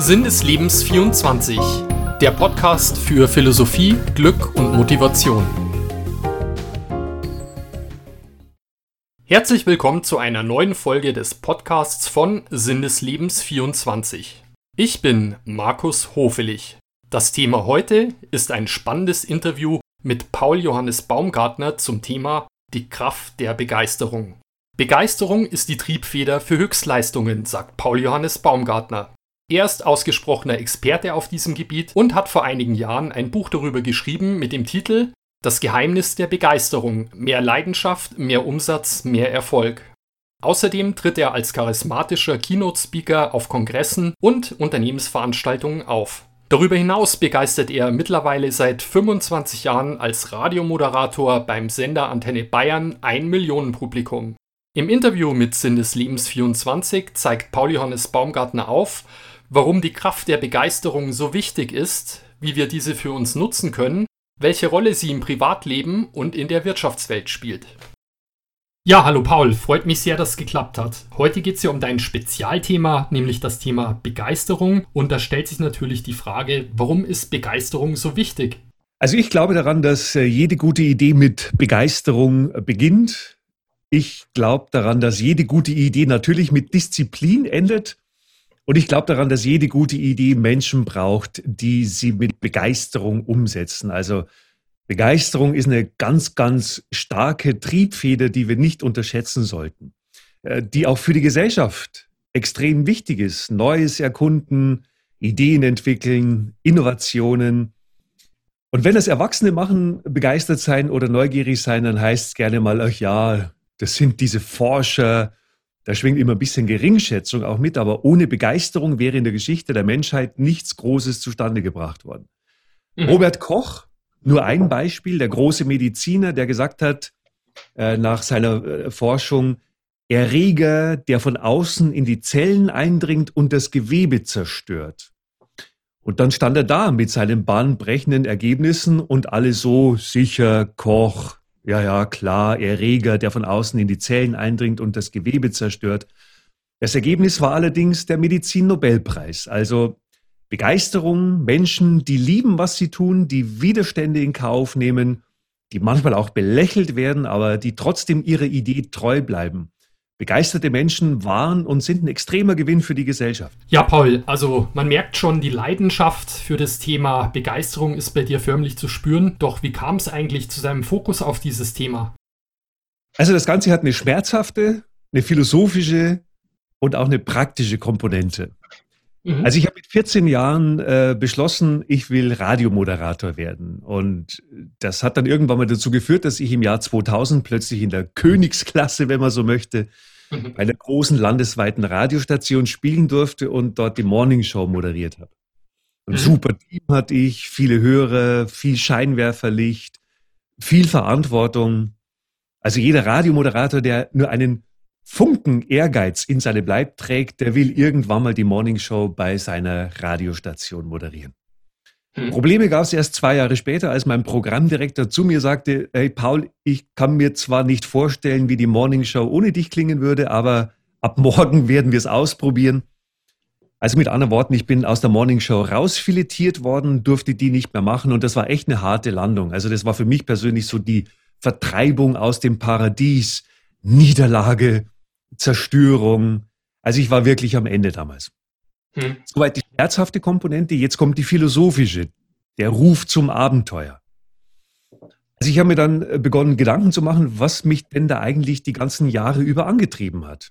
Sinn des Lebens 24, der Podcast für Philosophie, Glück und Motivation. Herzlich willkommen zu einer neuen Folge des Podcasts von Sinn des Lebens 24. Ich bin Markus Hofelich. Das Thema heute ist ein spannendes Interview mit Paul Johannes Baumgartner zum Thema Die Kraft der Begeisterung. Begeisterung ist die Triebfeder für Höchstleistungen, sagt Paul Johannes Baumgartner. Er ist ausgesprochener Experte auf diesem Gebiet und hat vor einigen Jahren ein Buch darüber geschrieben mit dem Titel Das Geheimnis der Begeisterung. Mehr Leidenschaft, mehr Umsatz, mehr Erfolg. Außerdem tritt er als charismatischer Keynote-Speaker auf Kongressen und Unternehmensveranstaltungen auf. Darüber hinaus begeistert er mittlerweile seit 25 Jahren als Radiomoderator beim Sender Antenne Bayern ein Millionenpublikum. Im Interview mit Sinn des Lebens 24 zeigt Paul Johannes Baumgartner auf, warum die Kraft der Begeisterung so wichtig ist, wie wir diese für uns nutzen können, welche Rolle sie im Privatleben und in der Wirtschaftswelt spielt. Ja, hallo Paul, freut mich sehr, dass es geklappt hat. Heute geht es ja um dein Spezialthema, nämlich das Thema Begeisterung. Und da stellt sich natürlich die Frage, warum ist Begeisterung so wichtig? Also ich glaube daran, dass äh, jede gute Idee mit Begeisterung äh, beginnt. Ich glaube daran, dass jede gute Idee natürlich mit Disziplin endet. Und ich glaube daran, dass jede gute Idee Menschen braucht, die sie mit Begeisterung umsetzen. Also Begeisterung ist eine ganz, ganz starke Triebfeder, die wir nicht unterschätzen sollten, äh, die auch für die Gesellschaft extrem wichtig ist. Neues erkunden, Ideen entwickeln, Innovationen. Und wenn das Erwachsene machen, begeistert sein oder neugierig sein, dann heißt es gerne mal, ach ja, das sind diese Forscher, da schwingt immer ein bisschen Geringschätzung auch mit, aber ohne Begeisterung wäre in der Geschichte der Menschheit nichts Großes zustande gebracht worden. Mhm. Robert Koch, nur ein Beispiel, der große Mediziner, der gesagt hat, äh, nach seiner äh, Forschung, Erreger, der von außen in die Zellen eindringt und das Gewebe zerstört. Und dann stand er da mit seinen bahnbrechenden Ergebnissen und alle so sicher, Koch, ja, ja, klar, Erreger, der von außen in die Zellen eindringt und das Gewebe zerstört. Das Ergebnis war allerdings der Medizin-Nobelpreis. Also Begeisterung, Menschen, die lieben, was sie tun, die Widerstände in Kauf nehmen, die manchmal auch belächelt werden, aber die trotzdem ihrer Idee treu bleiben. Begeisterte Menschen waren und sind ein extremer Gewinn für die Gesellschaft. Ja, Paul, also man merkt schon, die Leidenschaft für das Thema Begeisterung ist bei dir förmlich zu spüren. Doch wie kam es eigentlich zu seinem Fokus auf dieses Thema? Also das Ganze hat eine schmerzhafte, eine philosophische und auch eine praktische Komponente. Mhm. Also ich habe mit 14 Jahren äh, beschlossen, ich will Radiomoderator werden. Und das hat dann irgendwann mal dazu geführt, dass ich im Jahr 2000 plötzlich in der Königsklasse, wenn man so möchte, mhm. bei einer großen landesweiten Radiostation spielen durfte und dort die Morningshow moderiert habe. Ein mhm. super Team hatte ich, viele Hörer, viel Scheinwerferlicht, viel Verantwortung. Also jeder Radiomoderator, der nur einen Funken Ehrgeiz in seine Bleib trägt, der will irgendwann mal die Morningshow bei seiner Radiostation moderieren. Hm. Probleme gab es erst zwei Jahre später, als mein Programmdirektor zu mir sagte, hey Paul, ich kann mir zwar nicht vorstellen, wie die Morningshow ohne dich klingen würde, aber ab morgen werden wir es ausprobieren. Also mit anderen Worten, ich bin aus der Morningshow rausfiletiert worden, durfte die nicht mehr machen und das war echt eine harte Landung. Also das war für mich persönlich so die Vertreibung aus dem Paradies, Niederlage, Zerstörung. Also ich war wirklich am Ende damals. Hm. Soweit die schmerzhafte Komponente, jetzt kommt die philosophische, der Ruf zum Abenteuer. Also ich habe mir dann äh, begonnen, Gedanken zu machen, was mich denn da eigentlich die ganzen Jahre über angetrieben hat.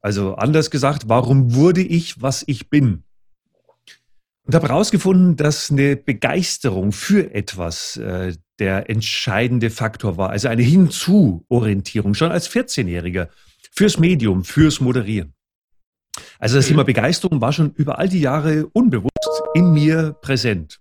Also anders gesagt, warum wurde ich, was ich bin? Und habe herausgefunden, dass eine Begeisterung für etwas äh, der entscheidende Faktor war. Also eine Hinzu-Orientierung, schon als 14-Jähriger fürs Medium, fürs Moderieren. Also das Thema Begeisterung war schon über all die Jahre unbewusst in mir präsent.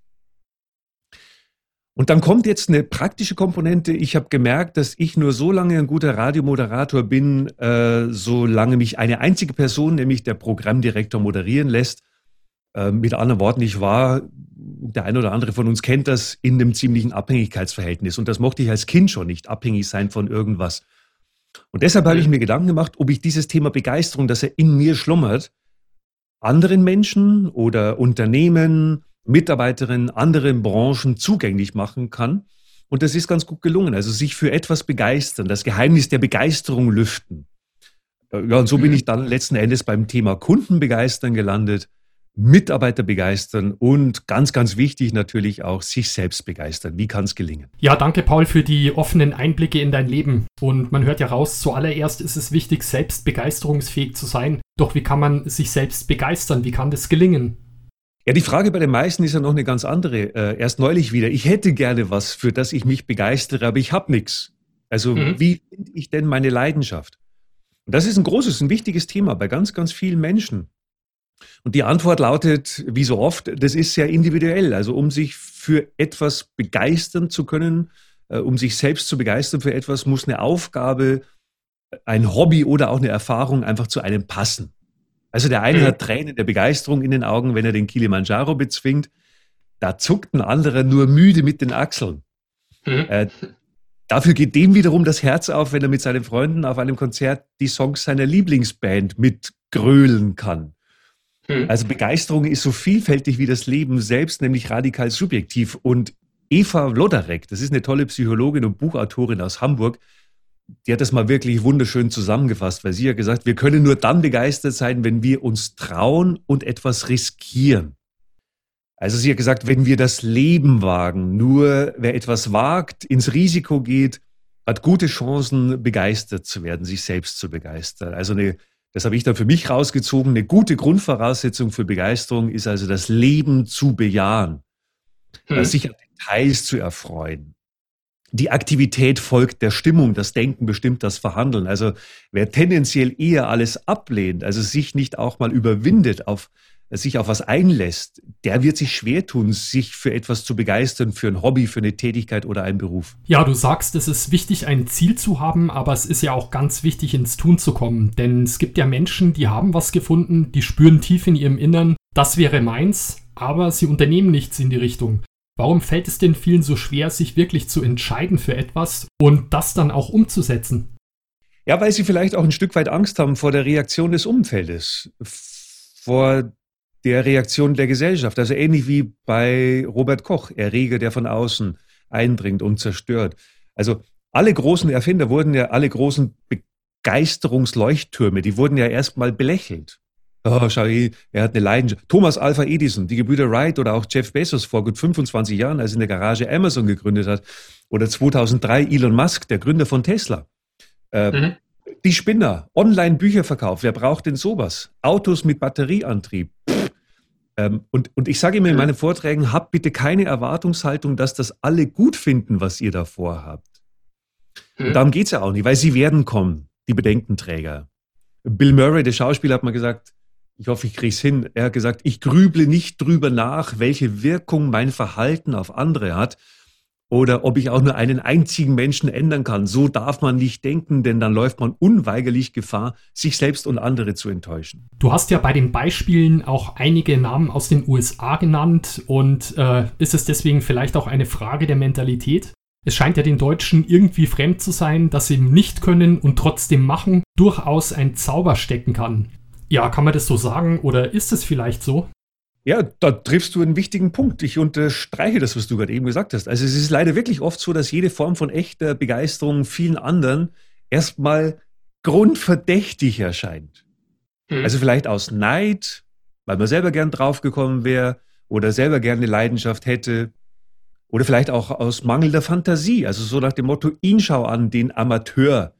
Und dann kommt jetzt eine praktische Komponente. Ich habe gemerkt, dass ich nur so lange ein guter Radiomoderator bin, äh, solange mich eine einzige Person, nämlich der Programmdirektor, moderieren lässt. Äh, mit anderen Worten, ich war, der eine oder andere von uns kennt das, in einem ziemlichen Abhängigkeitsverhältnis. Und das mochte ich als Kind schon nicht, abhängig sein von irgendwas. Und deshalb habe ich mir Gedanken gemacht, ob ich dieses Thema Begeisterung, das ja in mir schlummert, anderen Menschen oder Unternehmen, Mitarbeiterinnen, anderen Branchen zugänglich machen kann. Und das ist ganz gut gelungen. Also sich für etwas begeistern, das Geheimnis der Begeisterung lüften. Äh, ja, und so bin ich dann letzten Endes beim Thema Kunden begeistern gelandet, Mitarbeiter begeistern und ganz, ganz wichtig natürlich auch sich selbst begeistern. Wie kann es gelingen? Ja, danke Paul für die offenen Einblicke in dein Leben. Und man hört ja raus, zuallererst ist es wichtig, selbst begeisterungsfähig zu sein. Doch wie kann man sich selbst begeistern? Wie kann das gelingen? Ja, die Frage bei den meisten ist ja noch eine ganz andere. Äh, erst neulich wieder. Ich hätte gerne was, für das ich mich begeistere, aber ich habe nichts. Also mhm. wie finde ich denn meine Leidenschaft? Und das ist ein großes, ein wichtiges Thema bei ganz, ganz vielen Menschen. Und die Antwort lautet, wie so oft, das ist sehr individuell. Also um sich für etwas begeistern zu können, äh, um sich selbst zu begeistern für etwas, muss eine Aufgabe, ein Hobby oder auch eine Erfahrung einfach zu einem passen. Also der eine mhm. hat Tränen der Begeisterung in den Augen, wenn er den Kilimanjaro bezwingt. Da zuckt ein anderer nur müde mit den Achseln. Mhm. Äh, dafür geht dem wiederum das Herz auf, wenn er mit seinen Freunden auf einem Konzert die Songs seiner Lieblingsband mitgrölen kann. Mhm. Also Begeisterung ist so vielfältig wie das Leben selbst, nämlich radikal subjektiv. Und Eva Lodarek, das ist eine tolle Psychologin und Buchautorin aus Hamburg, die hat das mal wirklich wunderschön zusammengefasst, weil sie hat gesagt, wir können nur dann begeistert sein, wenn wir uns trauen und etwas riskieren. Also sie hat gesagt, wenn wir das Leben wagen, nur wer etwas wagt, ins Risiko geht, hat gute Chancen, begeistert zu werden, sich selbst zu begeistern. Also eine, das habe ich dann für mich rausgezogen, eine gute Grundvoraussetzung für Begeisterung ist also das Leben zu bejahen, hm. sich an Details zu erfreuen, die Aktivität folgt der Stimmung, das Denken bestimmt das Verhandeln. Also wer tendenziell eher alles ablehnt, also sich nicht auch mal überwindet, auf, sich auf was einlässt, der wird sich schwer tun, sich für etwas zu begeistern, für ein Hobby, für eine Tätigkeit oder einen Beruf. Ja, du sagst, es ist wichtig, ein Ziel zu haben, aber es ist ja auch ganz wichtig, ins Tun zu kommen. Denn es gibt ja Menschen, die haben was gefunden, die spüren tief in ihrem Innern, das wäre meins, aber sie unternehmen nichts in die Richtung. Warum fällt es denn vielen so schwer, sich wirklich zu entscheiden für etwas und das dann auch umzusetzen? Ja, weil sie vielleicht auch ein Stück weit Angst haben vor der Reaktion des Umfeldes, vor der Reaktion der Gesellschaft. Also ähnlich wie bei Robert Koch, Erreger, der von außen eindringt und zerstört. Also alle großen Erfinder wurden ja, alle großen Begeisterungsleuchttürme, die wurden ja erstmal belächelt. Oh, schau, er hat eine Leidenschaft. Thomas Alpha Edison, die Gebrüder Wright oder auch Jeff Bezos vor gut 25 Jahren, als er in der Garage Amazon gegründet hat. Oder 2003 Elon Musk, der Gründer von Tesla. Äh, mhm. Die Spinner, Online-Bücherverkauf, wer braucht denn sowas? Autos mit Batterieantrieb. Ähm, und, und ich sage immer in meinen Vorträgen, habt bitte keine Erwartungshaltung, dass das alle gut finden, was ihr davor habt. Mhm. Und darum geht es ja auch nicht, weil sie werden kommen, die Bedenkenträger. Bill Murray, der Schauspieler, hat mal gesagt, ich hoffe, ich kriege es hin. Er hat gesagt, ich grüble nicht drüber nach, welche Wirkung mein Verhalten auf andere hat oder ob ich auch nur einen einzigen Menschen ändern kann. So darf man nicht denken, denn dann läuft man unweigerlich Gefahr, sich selbst und andere zu enttäuschen. Du hast ja bei den Beispielen auch einige Namen aus den USA genannt und äh, ist es deswegen vielleicht auch eine Frage der Mentalität? Es scheint ja den Deutschen irgendwie fremd zu sein, dass sie nicht können und trotzdem machen durchaus ein Zauber stecken kann. Ja, kann man das so sagen oder ist es vielleicht so? Ja, da triffst du einen wichtigen Punkt. Ich unterstreiche das, was du gerade eben gesagt hast. Also es ist leider wirklich oft so, dass jede Form von echter Begeisterung vielen anderen erstmal grundverdächtig erscheint. Hm. Also vielleicht aus Neid, weil man selber gern draufgekommen wäre oder selber gerne eine Leidenschaft hätte. Oder vielleicht auch aus mangelnder Fantasie. Also so nach dem Motto, ihn schau an, den Amateur,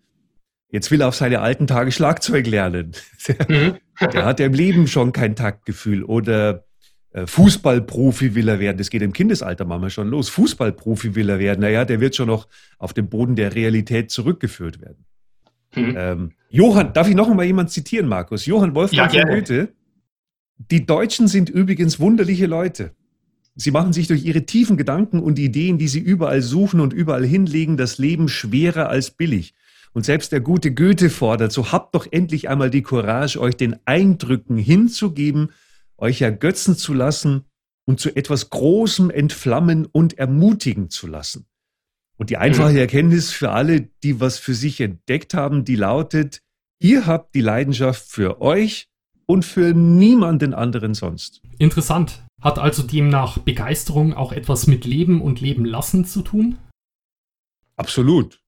Jetzt will er auf seine alten Tage Schlagzeug lernen. Mhm. Der hat ja im Leben schon kein Taktgefühl. Oder Fußballprofi will er werden. Das geht im Kindesalter manchmal schon los. Fußballprofi will er werden. Naja, der wird schon noch auf den Boden der Realität zurückgeführt werden. Mhm. Ähm, Johann, darf ich noch einmal jemanden zitieren, Markus? Johann Wolfgang ja, von Goethe. Die Deutschen sind übrigens wunderliche Leute. Sie machen sich durch ihre tiefen Gedanken und Ideen, die sie überall suchen und überall hinlegen, das Leben schwerer als billig. Und selbst der gute Goethe fordert, so habt doch endlich einmal die Courage, euch den Eindrücken hinzugeben, euch ergötzen zu lassen und zu etwas Großem entflammen und ermutigen zu lassen. Und die einfache mhm. Erkenntnis für alle, die was für sich entdeckt haben, die lautet, ihr habt die Leidenschaft für euch und für niemanden anderen sonst. Interessant. Hat also demnach Begeisterung auch etwas mit Leben und Leben lassen zu tun? Absolut.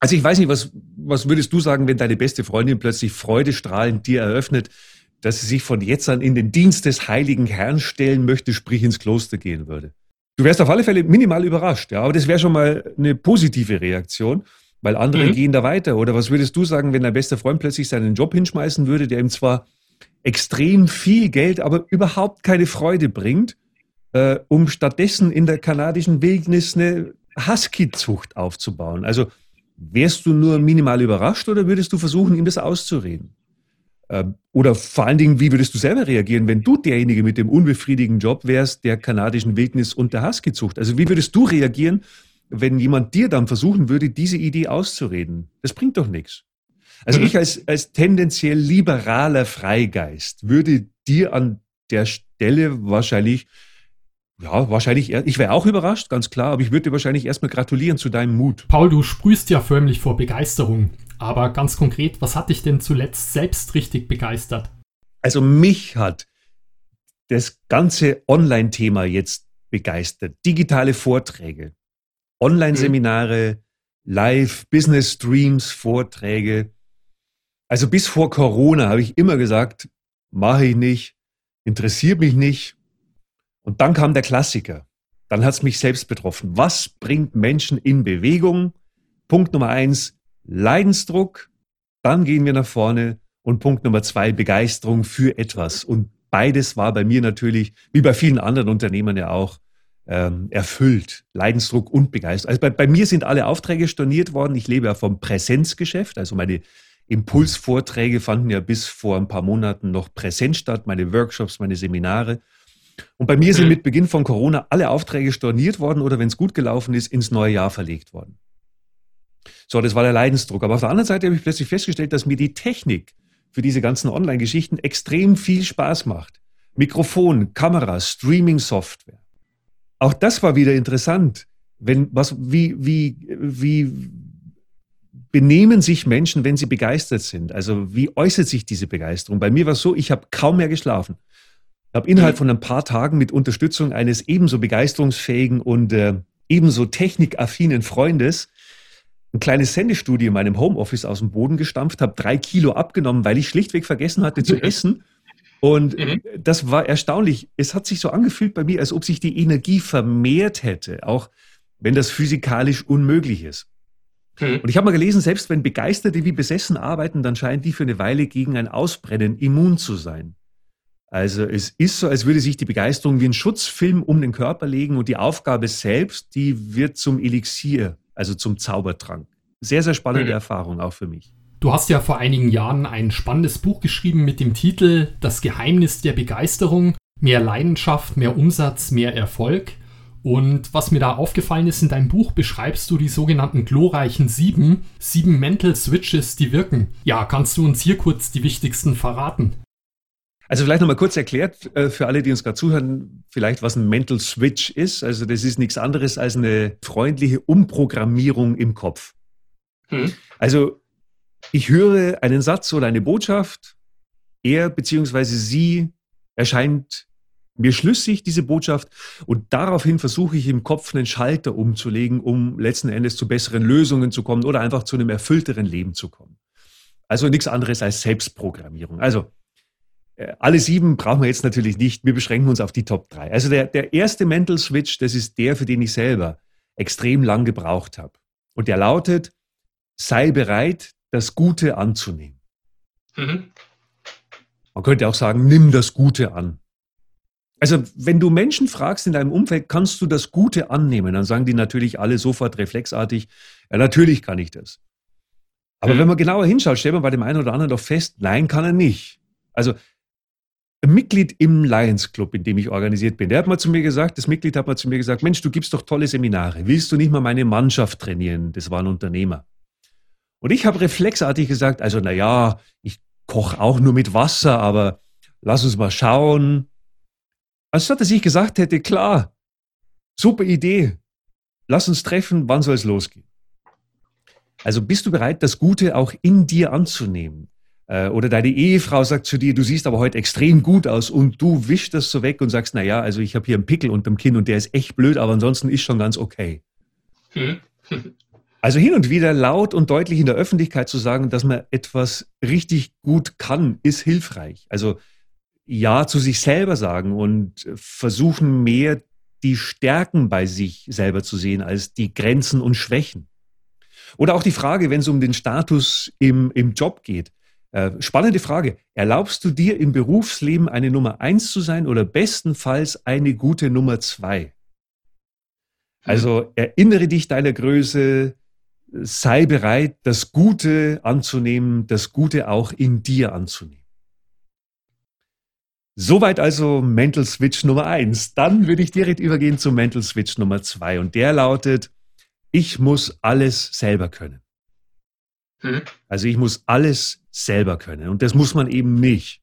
Also ich weiß nicht, was, was würdest du sagen, wenn deine beste Freundin plötzlich freudestrahlend dir eröffnet, dass sie sich von jetzt an in den Dienst des heiligen Herrn stellen möchte, sprich ins Kloster gehen würde? Du wärst auf alle Fälle minimal überrascht, ja, aber das wäre schon mal eine positive Reaktion, weil andere mhm. gehen da weiter. Oder was würdest du sagen, wenn dein bester Freund plötzlich seinen Job hinschmeißen würde, der ihm zwar extrem viel Geld, aber überhaupt keine Freude bringt, äh, um stattdessen in der kanadischen Wildnis eine Husky-Zucht aufzubauen. Also wärst du nur minimal überrascht oder würdest du versuchen, ihm das auszureden? Ähm, oder vor allen Dingen, wie würdest du selber reagieren, wenn du derjenige mit dem unbefriedigenden Job wärst, der kanadischen Wildnis und der Husky-Zucht? Also wie würdest du reagieren, wenn jemand dir dann versuchen würde, diese Idee auszureden? Das bringt doch nichts. Also mhm. ich als, als tendenziell liberaler Freigeist würde dir an der Stelle wahrscheinlich, ja, wahrscheinlich, ich wäre auch überrascht, ganz klar, aber ich würde dir wahrscheinlich erstmal gratulieren zu deinem Mut. Paul, du sprühst ja förmlich vor Begeisterung. Aber ganz konkret, was hat dich denn zuletzt selbst richtig begeistert? Also mich hat das ganze Online-Thema jetzt begeistert. Digitale Vorträge, Online-Seminare, Live-Business-Streams, Vorträge. Also bis vor Corona habe ich immer gesagt, mache ich nicht, interessiert mich nicht. Und dann kam der Klassiker. Dann hat es mich selbst betroffen. Was bringt Menschen in Bewegung? Punkt Nummer eins, Leidensdruck. Dann gehen wir nach vorne. Und Punkt Nummer zwei, Begeisterung für etwas. Und beides war bei mir natürlich, wie bei vielen anderen Unternehmern ja auch, ähm, erfüllt. Leidensdruck und Begeisterung. Also bei, bei mir sind alle Aufträge storniert worden. Ich lebe ja vom Präsenzgeschäft. Also meine Impulsvorträge fanden ja bis vor ein paar Monaten noch präsent statt, meine Workshops, meine Seminare. Und bei mir sind mit Beginn von Corona alle Aufträge storniert worden oder wenn es gut gelaufen ist, ins neue Jahr verlegt worden. So, das war der Leidensdruck. Aber auf der anderen Seite habe ich plötzlich festgestellt, dass mir die Technik für diese ganzen Online-Geschichten extrem viel Spaß macht. Mikrofon, Kamera, Streaming-Software. Auch das war wieder interessant. Wenn, was, wie, wie, wie benehmen sich Menschen, wenn sie begeistert sind? Also wie äußert sich diese Begeisterung? Bei mir war es so, ich habe kaum mehr geschlafen. Ich habe innerhalb von ein paar Tagen mit Unterstützung eines ebenso begeisterungsfähigen und äh, ebenso technikaffinen Freundes ein kleines Sendestudio in meinem Homeoffice aus dem Boden gestampft, habe drei Kilo abgenommen, weil ich schlichtweg vergessen hatte zu essen. Und mhm. das war erstaunlich. Es hat sich so angefühlt bei mir, als ob sich die Energie vermehrt hätte, auch wenn das physikalisch unmöglich ist. Mhm. Und ich habe mal gelesen, selbst wenn Begeisterte wie besessen arbeiten, dann scheinen die für eine Weile gegen ein Ausbrennen immun zu sein. Also es ist so, als würde sich die Begeisterung wie ein Schutzfilm um den Körper legen und die Aufgabe selbst, die wird zum Elixier, also zum Zaubertrank. Sehr, sehr spannende mhm. Erfahrung auch für mich. Du hast ja vor einigen Jahren ein spannendes Buch geschrieben mit dem Titel Das Geheimnis der Begeisterung. Mehr Leidenschaft, mehr Umsatz, mehr Erfolg. Und was mir da aufgefallen ist, in deinem Buch beschreibst du die sogenannten glorreichen sieben, sieben Mental Switches, die wirken. Ja, kannst du uns hier kurz die wichtigsten verraten? Also vielleicht nochmal kurz erklärt äh, für alle, die uns gerade zuhören, vielleicht was ein Mental Switch ist. Also das ist nichts anderes als eine freundliche Umprogrammierung im Kopf. Hm. Also ich höre einen Satz oder eine Botschaft, er bzw. sie erscheint mir schlüssig, diese Botschaft, und daraufhin versuche ich im Kopf einen Schalter umzulegen, um letzten Endes zu besseren Lösungen zu kommen oder einfach zu einem erfüllteren Leben zu kommen. Also nichts anderes als Selbstprogrammierung. Also alle sieben brauchen wir jetzt natürlich nicht. Wir beschränken uns auf die Top drei. Also der, der erste Mental Switch, das ist der, für den ich selber extrem lang gebraucht habe. Und der lautet, sei bereit, das Gute anzunehmen. Mhm. Man könnte auch sagen, nimm das Gute an. Also, wenn du Menschen fragst in deinem Umfeld, kannst du das Gute annehmen, dann sagen die natürlich alle sofort reflexartig, ja, natürlich kann ich das. Aber mhm. wenn man genauer hinschaut, stellt man bei dem einen oder anderen doch fest, nein, kann er nicht. Also, Mitglied im Lions Club, in dem ich organisiert bin, der hat mal zu mir gesagt, das Mitglied hat mal zu mir gesagt, Mensch, du gibst doch tolle Seminare, willst du nicht mal meine Mannschaft trainieren? Das war ein Unternehmer. Und ich habe reflexartig gesagt, also na ja, ich koche auch nur mit Wasser, aber lass uns mal schauen. Anstatt dass ich gesagt hätte, klar, super Idee, lass uns treffen, wann soll es losgehen? Also bist du bereit, das Gute auch in dir anzunehmen? Äh, oder deine Ehefrau sagt zu dir, du siehst aber heute extrem gut aus und du wischst das so weg und sagst, na ja, also ich habe hier einen Pickel unterm Kinn und der ist echt blöd, aber ansonsten ist schon ganz okay. Hm. Also hin und wieder laut und deutlich in der Öffentlichkeit zu sagen, dass man etwas richtig gut kann, ist hilfreich. Also ja zu sich selber sagen und versuchen mehr die Stärken bei sich selber zu sehen als die Grenzen und Schwächen. Oder auch die Frage, wenn es um den Status im, im Job geht. Äh, spannende Frage. Erlaubst du dir im Berufsleben eine Nummer eins zu sein oder bestenfalls eine gute Nummer zwei? Also erinnere dich deiner Größe, sei bereit, das Gute anzunehmen, das Gute auch in dir anzunehmen. Soweit also Mental Switch Nummer eins. Dann würde ich direkt übergehen zu Mental Switch Nummer zwei und der lautet, ich muss alles selber können. Mhm. Also ich muss alles selber können und das muss man eben nicht.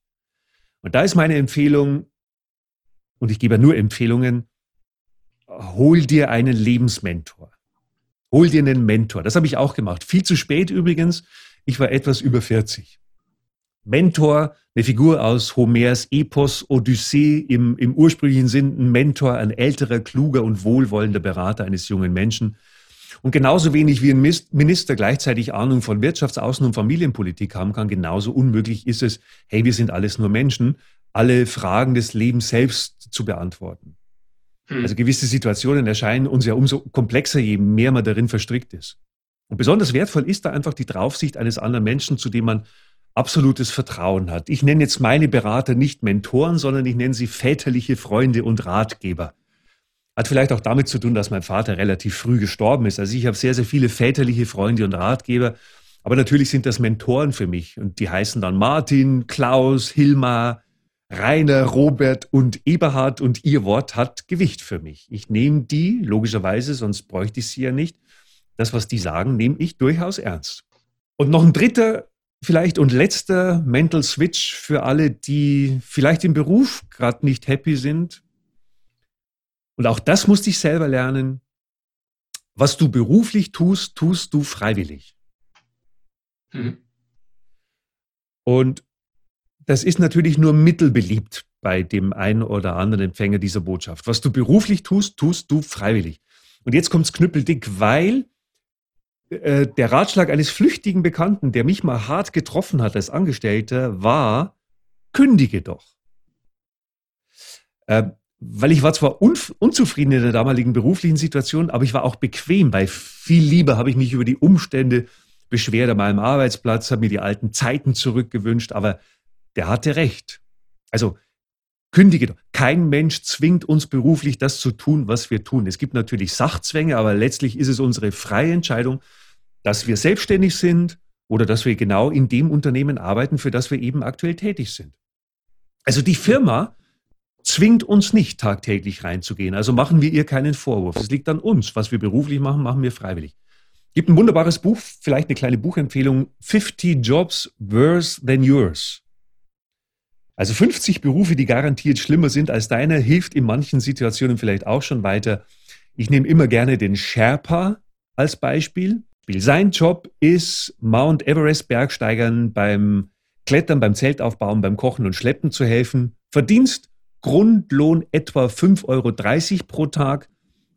Und da ist meine Empfehlung, und ich gebe nur Empfehlungen, hol dir einen Lebensmentor. Hol dir einen Mentor. Das habe ich auch gemacht. Viel zu spät übrigens. Ich war etwas über 40. Mentor, eine Figur aus Homers Epos Odyssee im, im ursprünglichen Sinn, ein Mentor, ein älterer, kluger und wohlwollender Berater eines jungen Menschen. Und genauso wenig wie ein Minister gleichzeitig Ahnung von Wirtschaftsaußen- und Familienpolitik haben kann, genauso unmöglich ist es, hey, wir sind alles nur Menschen, alle Fragen des Lebens selbst zu beantworten. Hm. Also gewisse Situationen erscheinen uns ja umso komplexer, je mehr man darin verstrickt ist. Und besonders wertvoll ist da einfach die Draufsicht eines anderen Menschen, zu dem man absolutes Vertrauen hat. Ich nenne jetzt meine Berater nicht Mentoren, sondern ich nenne sie väterliche Freunde und Ratgeber. Hat vielleicht auch damit zu tun, dass mein Vater relativ früh gestorben ist. Also ich habe sehr, sehr viele väterliche Freunde und Ratgeber. Aber natürlich sind das Mentoren für mich. Und die heißen dann Martin, Klaus, Hilmar, Rainer, Robert und Eberhard und ihr Wort hat Gewicht für mich. Ich nehme die, logischerweise, sonst bräuchte ich sie ja nicht. Das, was die sagen, nehme ich durchaus ernst. Und noch ein dritter, vielleicht und letzter Mental Switch für alle, die vielleicht im Beruf gerade nicht happy sind. Und auch das musste ich selber lernen. Was du beruflich tust, tust du freiwillig. Mhm. Und das ist natürlich nur mittelbeliebt bei dem einen oder anderen Empfänger dieser Botschaft. Was du beruflich tust, tust du freiwillig. Und jetzt kommt's knüppeldick, weil äh, der Ratschlag eines flüchtigen Bekannten, der mich mal hart getroffen hat als Angestellter, war, kündige doch. Äh, weil ich war zwar un unzufrieden in der damaligen beruflichen Situation, aber ich war auch bequem, weil viel lieber habe ich mich über die Umstände beschwert an meinem Arbeitsplatz, habe mir die alten Zeiten zurückgewünscht, aber der hatte recht. Also kündige doch. Kein Mensch zwingt uns beruflich das zu tun, was wir tun. Es gibt natürlich Sachzwänge, aber letztlich ist es unsere freie Entscheidung, dass wir selbstständig sind oder dass wir genau in dem Unternehmen arbeiten, für das wir eben aktuell tätig sind. Also die Firma zwingt uns nicht tagtäglich reinzugehen. Also machen wir ihr keinen Vorwurf. Es liegt an uns. Was wir beruflich machen, machen wir freiwillig. Gibt ein wunderbares Buch, vielleicht eine kleine Buchempfehlung. 50 Jobs Worse Than Yours also 50 Berufe, die garantiert schlimmer sind als deiner, hilft in manchen Situationen vielleicht auch schon weiter. Ich nehme immer gerne den Sherpa als Beispiel. Sein Job ist, Mount Everest Bergsteigern beim Klettern, beim Zeltaufbauen, beim Kochen und Schleppen zu helfen. Verdienst Grundlohn etwa 5,30 Euro pro Tag.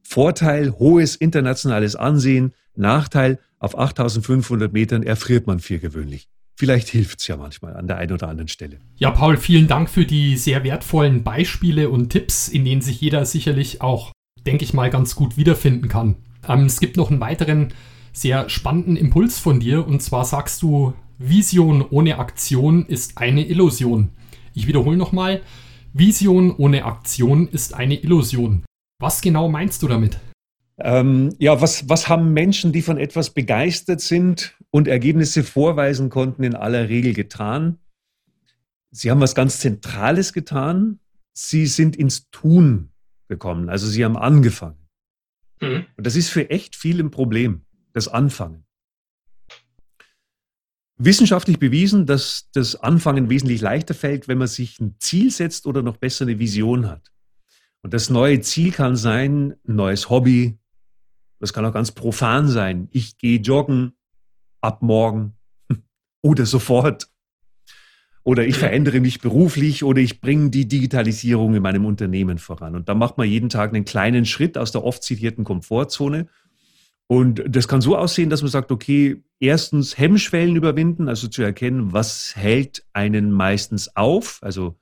Vorteil, hohes internationales Ansehen. Nachteil, auf 8500 Metern erfriert man für gewöhnlich. Vielleicht hilft es ja manchmal an der einen oder anderen Stelle. Ja, Paul, vielen Dank für die sehr wertvollen Beispiele und Tipps, in denen sich jeder sicherlich auch, denke ich mal, ganz gut wiederfinden kann. Ähm, es gibt noch einen weiteren sehr spannenden Impuls von dir und zwar sagst du, Vision ohne Aktion ist eine Illusion. Ich wiederhole nochmal, Vision ohne Aktion ist eine Illusion. Was genau meinst du damit? Ähm, ja, was, was haben Menschen, die von etwas begeistert sind und Ergebnisse vorweisen konnten, in aller Regel getan? Sie haben was ganz Zentrales getan. Sie sind ins Tun gekommen. Also sie haben angefangen. Mhm. Und das ist für echt viel ein Problem, das Anfangen. Wissenschaftlich bewiesen, dass das Anfangen wesentlich leichter fällt, wenn man sich ein Ziel setzt oder noch besser eine Vision hat. Und das neue Ziel kann sein, ein neues Hobby, das kann auch ganz profan sein. Ich gehe joggen ab morgen oder sofort. oder ich verändere mich beruflich oder ich bringe die Digitalisierung in meinem Unternehmen voran. Und da macht man jeden Tag einen kleinen Schritt aus der oft zitierten Komfortzone. Und das kann so aussehen, dass man sagt, okay, erstens Hemmschwellen überwinden, also zu erkennen, was hält einen meistens auf, also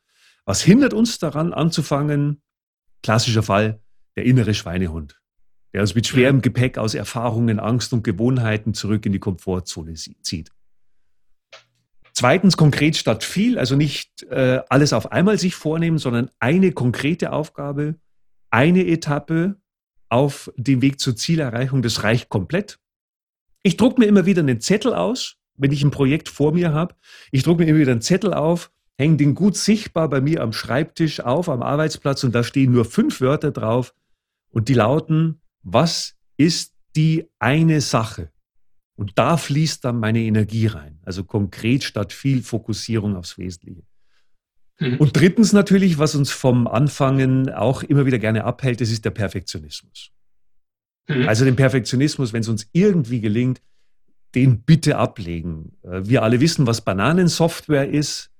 was hindert uns daran anzufangen. Klassischer Fall, der innere Schweinehund, der uns mit schwerem Gepäck aus Erfahrungen, Angst und Gewohnheiten zurück in die Komfortzone zieht. Zweitens konkret statt viel, also nicht äh, alles auf einmal sich vornehmen, sondern eine konkrete Aufgabe, eine Etappe auf dem Weg zur Zielerreichung, das reicht komplett. Ich drucke mir immer wieder einen Zettel aus, wenn ich ein Projekt vor mir habe. Ich drucke mir immer wieder einen Zettel auf, hänge den gut sichtbar bei mir am Schreibtisch auf, am Arbeitsplatz und da stehen nur fünf Wörter drauf und die lauten, was ist die eine Sache? Und da fließt dann meine Energie rein. Also konkret statt viel Fokussierung aufs Wesentliche. Mhm. Und drittens natürlich, was uns vom Anfangen auch immer wieder gerne abhält, das ist der Perfektionismus. Mhm. Also den Perfektionismus, wenn es uns irgendwie gelingt, den bitte ablegen. Äh, wir alle wissen, was Bananensoftware ist.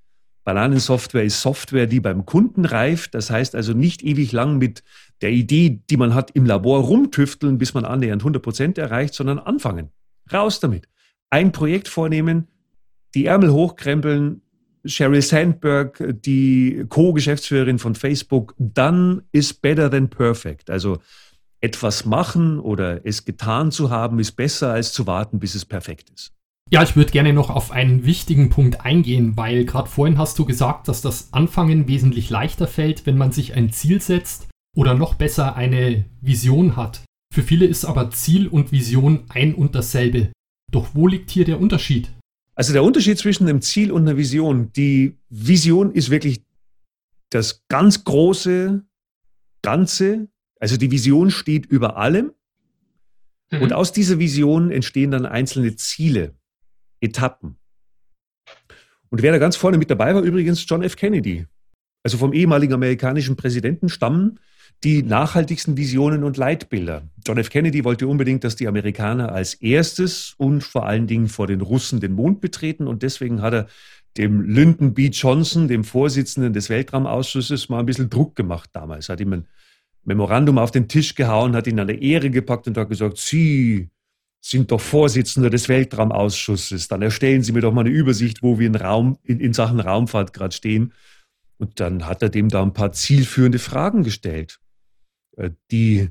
Bananensoftware ist Software, die beim Kunden reift. Das heißt also nicht ewig lang mit der Idee, die man hat, im Labor rumtüfteln, bis man annähernd 100 Prozent erreicht, sondern anfangen. Raus damit. Ein Projekt vornehmen, die Ärmel hochkrempeln, Sheryl Sandberg, die Co-Geschäftsführerin von Facebook, dann ist better than perfect. Also etwas machen oder es getan zu haben, ist besser als zu warten, bis es perfekt ist. Ja, ich würde gerne noch auf einen wichtigen Punkt eingehen, weil gerade vorhin hast du gesagt, dass das Anfangen wesentlich leichter fällt, wenn man sich ein Ziel setzt oder noch besser eine Vision hat. Für viele ist aber Ziel und Vision ein und dasselbe. Doch wo liegt hier der Unterschied? Also der Unterschied zwischen einem Ziel und einer Vision. Die Vision ist wirklich das ganz große Ganze. Also die Vision steht über allem. Mhm. Und aus dieser Vision entstehen dann einzelne Ziele, Etappen. Und wer da ganz vorne mit dabei war, übrigens John F. Kennedy. Also vom ehemaligen amerikanischen Präsidenten stammen die nachhaltigsten Visionen und Leitbilder. John F. Kennedy wollte unbedingt, dass die Amerikaner als erstes und vor allen Dingen vor den Russen den Mond betreten und deswegen hat er dem Lyndon B. Johnson, dem Vorsitzenden des Weltraumausschusses, mal ein bisschen Druck gemacht damals. Hat ihm ein Memorandum auf den Tisch gehauen, hat ihn an der Ehre gepackt und hat gesagt, Sie sind doch Vorsitzender des Weltraumausschusses. Dann erstellen Sie mir doch mal eine Übersicht, wo wir in, Raum, in, in Sachen Raumfahrt gerade stehen. Und dann hat er dem da ein paar zielführende Fragen gestellt. Äh, die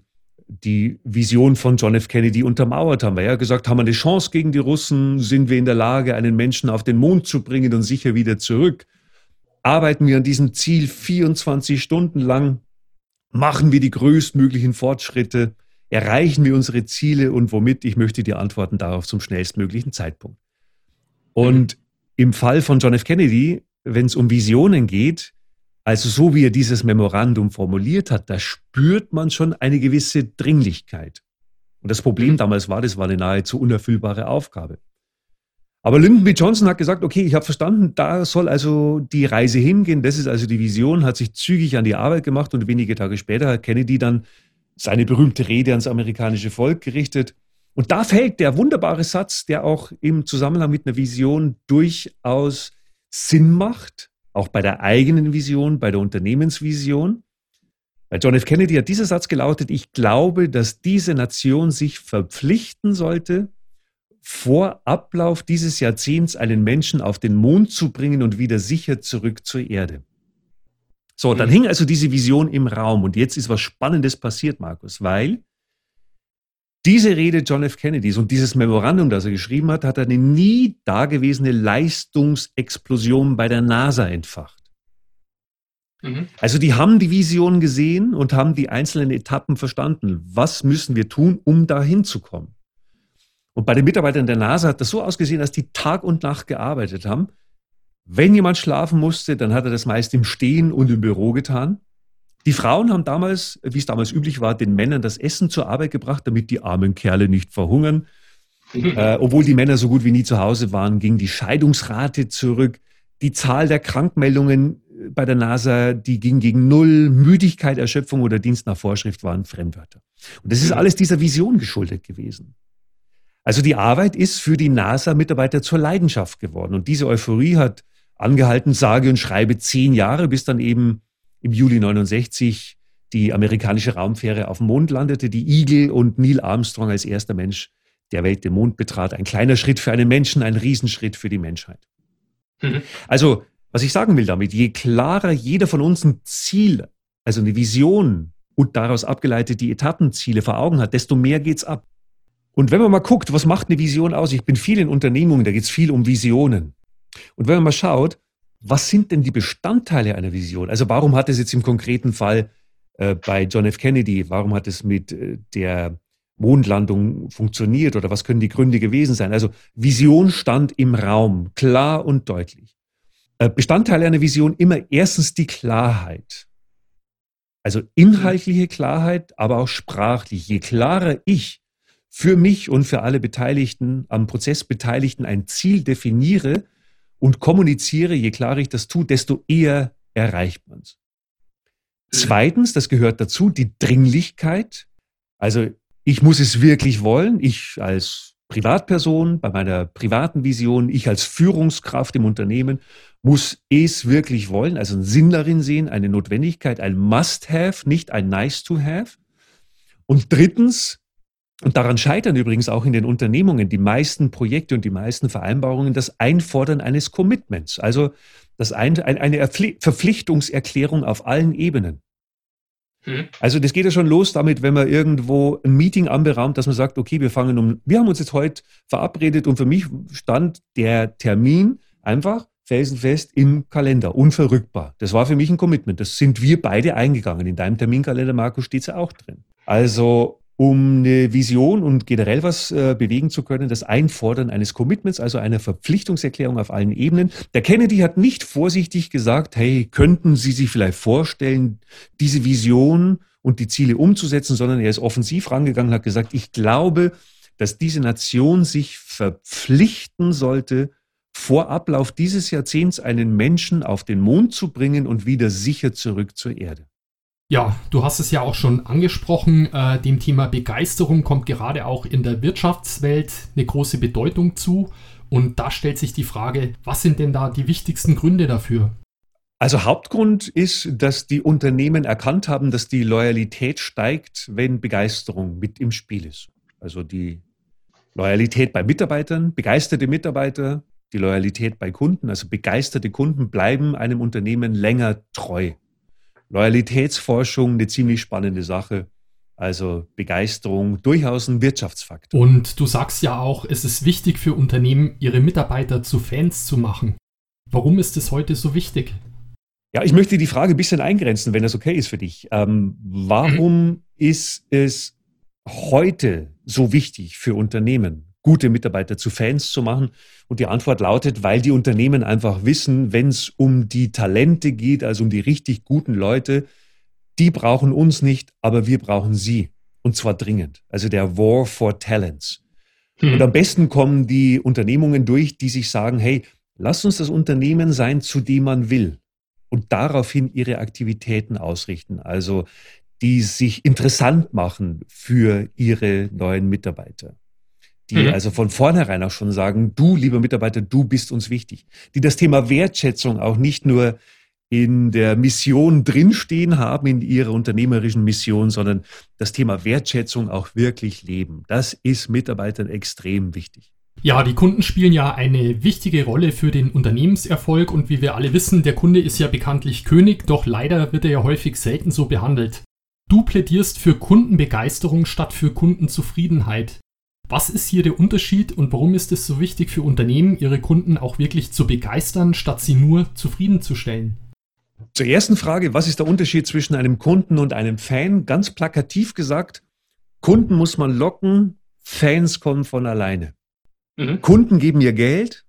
die Vision von John F. Kennedy untermauert haben. Er hat gesagt, haben wir eine Chance gegen die Russen? Sind wir in der Lage, einen Menschen auf den Mond zu bringen und sicher wieder zurück? Arbeiten wir an diesem Ziel 24 Stunden lang? Machen wir die größtmöglichen Fortschritte? Erreichen wir unsere Ziele und womit? Ich möchte die Antworten darauf zum schnellstmöglichen Zeitpunkt. Und im Fall von John F. Kennedy, wenn es um Visionen geht, also so wie er dieses Memorandum formuliert hat, da spürt man schon eine gewisse Dringlichkeit. Und das Problem damals war, das war eine nahezu unerfüllbare Aufgabe. Aber Lyndon B. Johnson hat gesagt, okay, ich habe verstanden, da soll also die Reise hingehen, das ist also die Vision, hat sich zügig an die Arbeit gemacht und wenige Tage später hat Kennedy dann seine berühmte Rede ans amerikanische Volk gerichtet. Und da fällt der wunderbare Satz, der auch im Zusammenhang mit einer Vision durchaus Sinn macht auch bei der eigenen Vision, bei der Unternehmensvision. Bei John F. Kennedy hat dieser Satz gelautet, ich glaube, dass diese Nation sich verpflichten sollte, vor Ablauf dieses Jahrzehnts einen Menschen auf den Mond zu bringen und wieder sicher zurück zur Erde. So, dann mhm. hing also diese Vision im Raum und jetzt ist was Spannendes passiert, Markus, weil diese Rede John F. Kennedys und dieses Memorandum, das er geschrieben hat, hat eine nie dagewesene Leistungsexplosion bei der NASA entfacht. Mhm. Also die haben die Vision gesehen und haben die einzelnen Etappen verstanden. Was müssen wir tun, um da hinzukommen? Und bei den Mitarbeitern der NASA hat das so ausgesehen, dass die Tag und Nacht gearbeitet haben. Wenn jemand schlafen musste, dann hat er das meist im Stehen und im Büro getan. Die Frauen haben damals, wie es damals üblich war, den Männern das Essen zur Arbeit gebracht, damit die armen Kerle nicht verhungern. äh, obwohl die Männer so gut wie nie zu Hause waren, ging die Scheidungsrate zurück. Die Zahl der Krankmeldungen äh, bei der NASA, die ging gegen Null. Müdigkeit, Erschöpfung oder Dienst nach Vorschrift waren Fremdwörter. Und das ist alles dieser Vision geschuldet gewesen. Also die Arbeit ist für die NASA-Mitarbeiter zur Leidenschaft geworden. Und diese Euphorie hat angehalten, sage und schreibe zehn Jahre, bis dann eben im Juli 69 die amerikanische Raumfähre auf dem Mond landete, die Eagle und Neil Armstrong als erster Mensch der Welt den Mond betrat. Ein kleiner Schritt für einen Menschen, ein Riesenschritt für die Menschheit. Mhm. Also, was ich sagen will damit, je klarer jeder von uns ein Ziel, also eine Vision und daraus abgeleitet die Etappenziele vor Augen hat, desto mehr geht's ab. Und wenn man mal guckt, was macht eine Vision aus? Ich bin viel in Unternehmungen, da geht es viel um Visionen. Und wenn man mal schaut, was sind denn die Bestandteile einer Vision? Also warum hat es jetzt im konkreten Fall äh, bei John F. Kennedy, warum hat es mit äh, der Mondlandung funktioniert oder was können die Gründe gewesen sein? Also Vision stand im Raum, klar und deutlich. Äh, Bestandteile einer Vision immer erstens die Klarheit. Also inhaltliche Klarheit, aber auch sprachlich. Je klarer ich für mich und für alle Beteiligten, am Prozess Beteiligten ein Ziel definiere und kommuniziere, je klarer ich das tue, desto eher erreicht man es. Zweitens, das gehört dazu, die Dringlichkeit. Also ich muss es wirklich wollen. Ich als Privatperson, bei meiner privaten Vision, ich als Führungskraft im Unternehmen muss es wirklich wollen, also einen Sinn darin sehen, eine Notwendigkeit, ein Must-Have, nicht ein Nice-to-Have. Und drittens, und daran scheitern übrigens auch in den Unternehmungen die meisten Projekte und die meisten Vereinbarungen das Einfordern eines Commitments, also das ein, eine Verpflichtungserklärung auf allen Ebenen. Hm. Also das geht ja schon los damit, wenn man irgendwo ein Meeting anberaumt, dass man sagt, okay, wir fangen um, wir haben uns jetzt heute verabredet und für mich stand der Termin einfach felsenfest im Kalender, unverrückbar. Das war für mich ein Commitment. Das sind wir beide eingegangen. In deinem Terminkalender, Marco, steht es ja auch drin. Also um eine Vision und generell was äh, bewegen zu können, das Einfordern eines Commitments, also einer Verpflichtungserklärung auf allen Ebenen. Der Kennedy hat nicht vorsichtig gesagt, hey, könnten Sie sich vielleicht vorstellen, diese Vision und die Ziele umzusetzen, sondern er ist offensiv rangegangen und hat gesagt, ich glaube, dass diese Nation sich verpflichten sollte, vor Ablauf dieses Jahrzehnts einen Menschen auf den Mond zu bringen und wieder sicher zurück zur Erde. Ja, du hast es ja auch schon angesprochen, äh, dem Thema Begeisterung kommt gerade auch in der Wirtschaftswelt eine große Bedeutung zu. Und da stellt sich die Frage, was sind denn da die wichtigsten Gründe dafür? Also Hauptgrund ist, dass die Unternehmen erkannt haben, dass die Loyalität steigt, wenn Begeisterung mit im Spiel ist. Also die Loyalität bei Mitarbeitern, begeisterte Mitarbeiter, die Loyalität bei Kunden, also begeisterte Kunden bleiben einem Unternehmen länger treu. Loyalitätsforschung eine ziemlich spannende Sache. Also Begeisterung durchaus ein Wirtschaftsfaktor. Und du sagst ja auch, es ist wichtig für Unternehmen, ihre Mitarbeiter zu Fans zu machen. Warum ist es heute so wichtig? Ja, ich möchte die Frage ein bisschen eingrenzen, wenn das okay ist für dich. Ähm, warum ist es heute so wichtig für Unternehmen, gute Mitarbeiter zu Fans zu machen? Und die Antwort lautet, weil die Unternehmen einfach wissen, wenn es um die Talente geht, also um die richtig guten Leute, die brauchen uns nicht, aber wir brauchen sie. Und zwar dringend. Also der War for Talents. Hm. Und am besten kommen die Unternehmungen durch, die sich sagen, hey, lass uns das Unternehmen sein, zu dem man will. Und daraufhin ihre Aktivitäten ausrichten. Also die sich interessant machen für ihre neuen Mitarbeiter die mhm. also von vornherein auch schon sagen, du, lieber Mitarbeiter, du bist uns wichtig, die das Thema Wertschätzung auch nicht nur in der Mission drinstehen haben, in ihrer unternehmerischen Mission, sondern das Thema Wertschätzung auch wirklich leben. Das ist Mitarbeitern extrem wichtig. Ja, die Kunden spielen ja eine wichtige Rolle für den Unternehmenserfolg und wie wir alle wissen, der Kunde ist ja bekanntlich König, doch leider wird er ja häufig selten so behandelt. Du plädierst für Kundenbegeisterung statt für Kundenzufriedenheit. Was ist hier der Unterschied und warum ist es so wichtig für Unternehmen, ihre Kunden auch wirklich zu begeistern, statt sie nur zufriedenzustellen? Zur ersten Frage, was ist der Unterschied zwischen einem Kunden und einem Fan? Ganz plakativ gesagt, Kunden muss man locken, Fans kommen von alleine. Mhm. Kunden geben ihr Geld,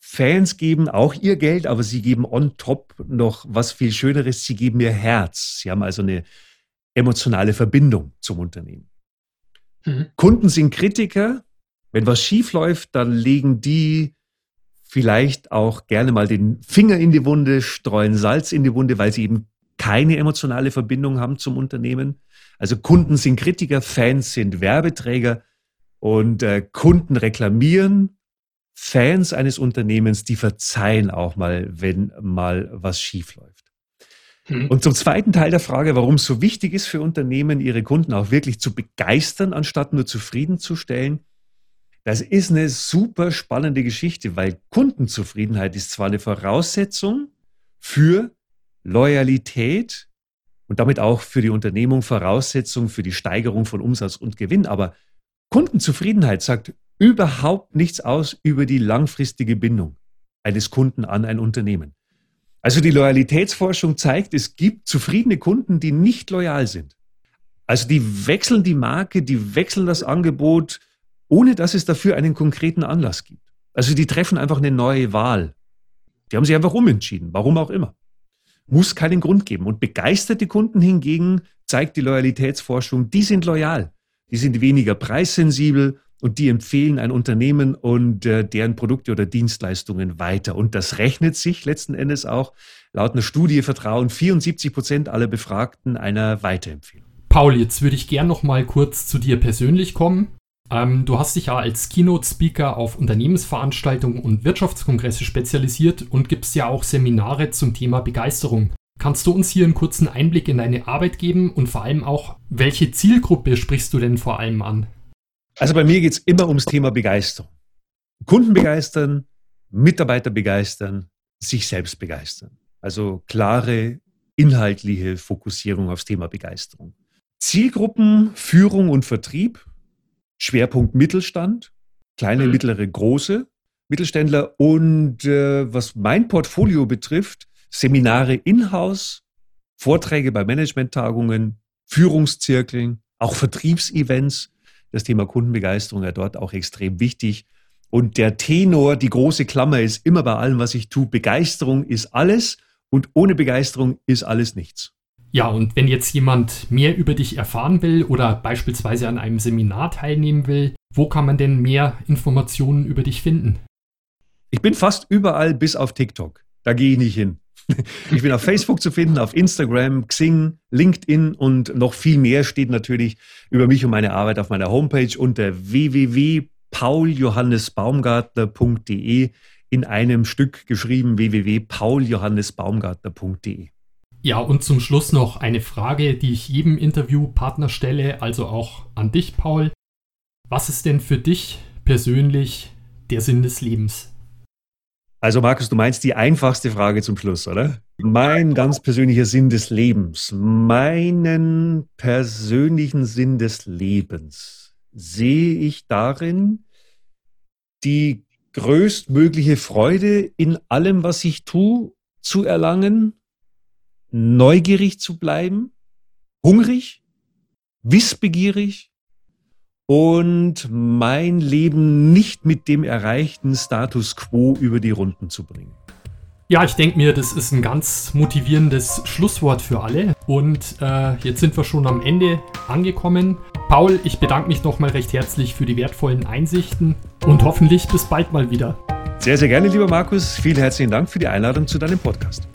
Fans geben auch ihr Geld, aber sie geben on top noch was viel Schöneres, sie geben ihr Herz. Sie haben also eine emotionale Verbindung zum Unternehmen. Mhm. Kunden sind Kritiker. Wenn was schief läuft, dann legen die vielleicht auch gerne mal den Finger in die Wunde, streuen Salz in die Wunde, weil sie eben keine emotionale Verbindung haben zum Unternehmen. Also Kunden sind Kritiker, Fans sind Werbeträger und äh, Kunden reklamieren, Fans eines Unternehmens, die verzeihen auch mal, wenn mal was schief läuft. Hm. Und zum zweiten Teil der Frage, warum es so wichtig ist für Unternehmen, ihre Kunden auch wirklich zu begeistern, anstatt nur zufriedenzustellen. Das ist eine super spannende Geschichte, weil Kundenzufriedenheit ist zwar eine Voraussetzung für Loyalität und damit auch für die Unternehmung Voraussetzung für die Steigerung von Umsatz und Gewinn, aber Kundenzufriedenheit sagt überhaupt nichts aus über die langfristige Bindung eines Kunden an ein Unternehmen. Also die Loyalitätsforschung zeigt, es gibt zufriedene Kunden, die nicht loyal sind. Also die wechseln die Marke, die wechseln das Angebot, ohne dass es dafür einen konkreten Anlass gibt. Also die treffen einfach eine neue Wahl. Die haben sich einfach umentschieden, warum auch immer. Muss keinen Grund geben. Und begeisterte Kunden hingegen zeigt die Loyalitätsforschung, die sind loyal. Die sind weniger preissensibel und die empfehlen ein Unternehmen und äh, deren Produkte oder Dienstleistungen weiter. Und das rechnet sich letzten Endes auch. Laut einer Studie vertrauen 74 Prozent aller Befragten einer Weiterempfehlung. Paul, jetzt würde ich gern noch mal kurz zu dir persönlich kommen. Ähm, du hast dich ja als Keynote-Speaker auf Unternehmensveranstaltungen und Wirtschaftskongresse spezialisiert und gibst ja auch Seminare zum Thema Begeisterung. Kannst du uns hier einen kurzen Einblick in deine Arbeit geben und vor allem auch, welche Zielgruppe sprichst du denn vor allem an? Also bei mir geht es immer ums Thema Begeisterung. Kunden begeistern, Mitarbeiter begeistern, sich selbst begeistern. Also klare inhaltliche Fokussierung aufs Thema Begeisterung. Zielgruppen, Führung und Vertrieb, Schwerpunkt Mittelstand, kleine, mhm. mittlere, große Mittelständler und äh, was mein Portfolio betrifft, Seminare in-house, Vorträge bei Managementtagungen, Führungszirkeln, auch Vertriebsevents, das Thema Kundenbegeisterung ja dort auch extrem wichtig. Und der Tenor, die große Klammer ist immer bei allem, was ich tue, Begeisterung ist alles und ohne Begeisterung ist alles nichts. Ja, und wenn jetzt jemand mehr über dich erfahren will oder beispielsweise an einem Seminar teilnehmen will, wo kann man denn mehr Informationen über dich finden? Ich bin fast überall bis auf TikTok. Da gehe ich nicht hin. Ich bin auf Facebook zu finden, auf Instagram, Xing, LinkedIn und noch viel mehr steht natürlich über mich und meine Arbeit auf meiner Homepage unter www.pauljohannesbaumgartner.de in einem Stück geschrieben www.pauljohannesbaumgartner.de. Ja, und zum Schluss noch eine Frage, die ich jedem Interviewpartner stelle, also auch an dich, Paul. Was ist denn für dich persönlich der Sinn des Lebens? Also Markus, du meinst die einfachste Frage zum Schluss, oder? Mein ganz persönlicher Sinn des Lebens, meinen persönlichen Sinn des Lebens sehe ich darin, die größtmögliche Freude in allem, was ich tue, zu erlangen, neugierig zu bleiben, hungrig, wissbegierig und mein Leben nicht mit dem erreichten Status quo über die Runden zu bringen. Ja, ich denke mir, das ist ein ganz motivierendes Schlusswort für alle. Und äh, jetzt sind wir schon am Ende angekommen. Paul, ich bedanke mich nochmal recht herzlich für die wertvollen Einsichten und hoffentlich bis bald mal wieder. Sehr, sehr gerne, lieber Markus. Vielen herzlichen Dank für die Einladung zu deinem Podcast.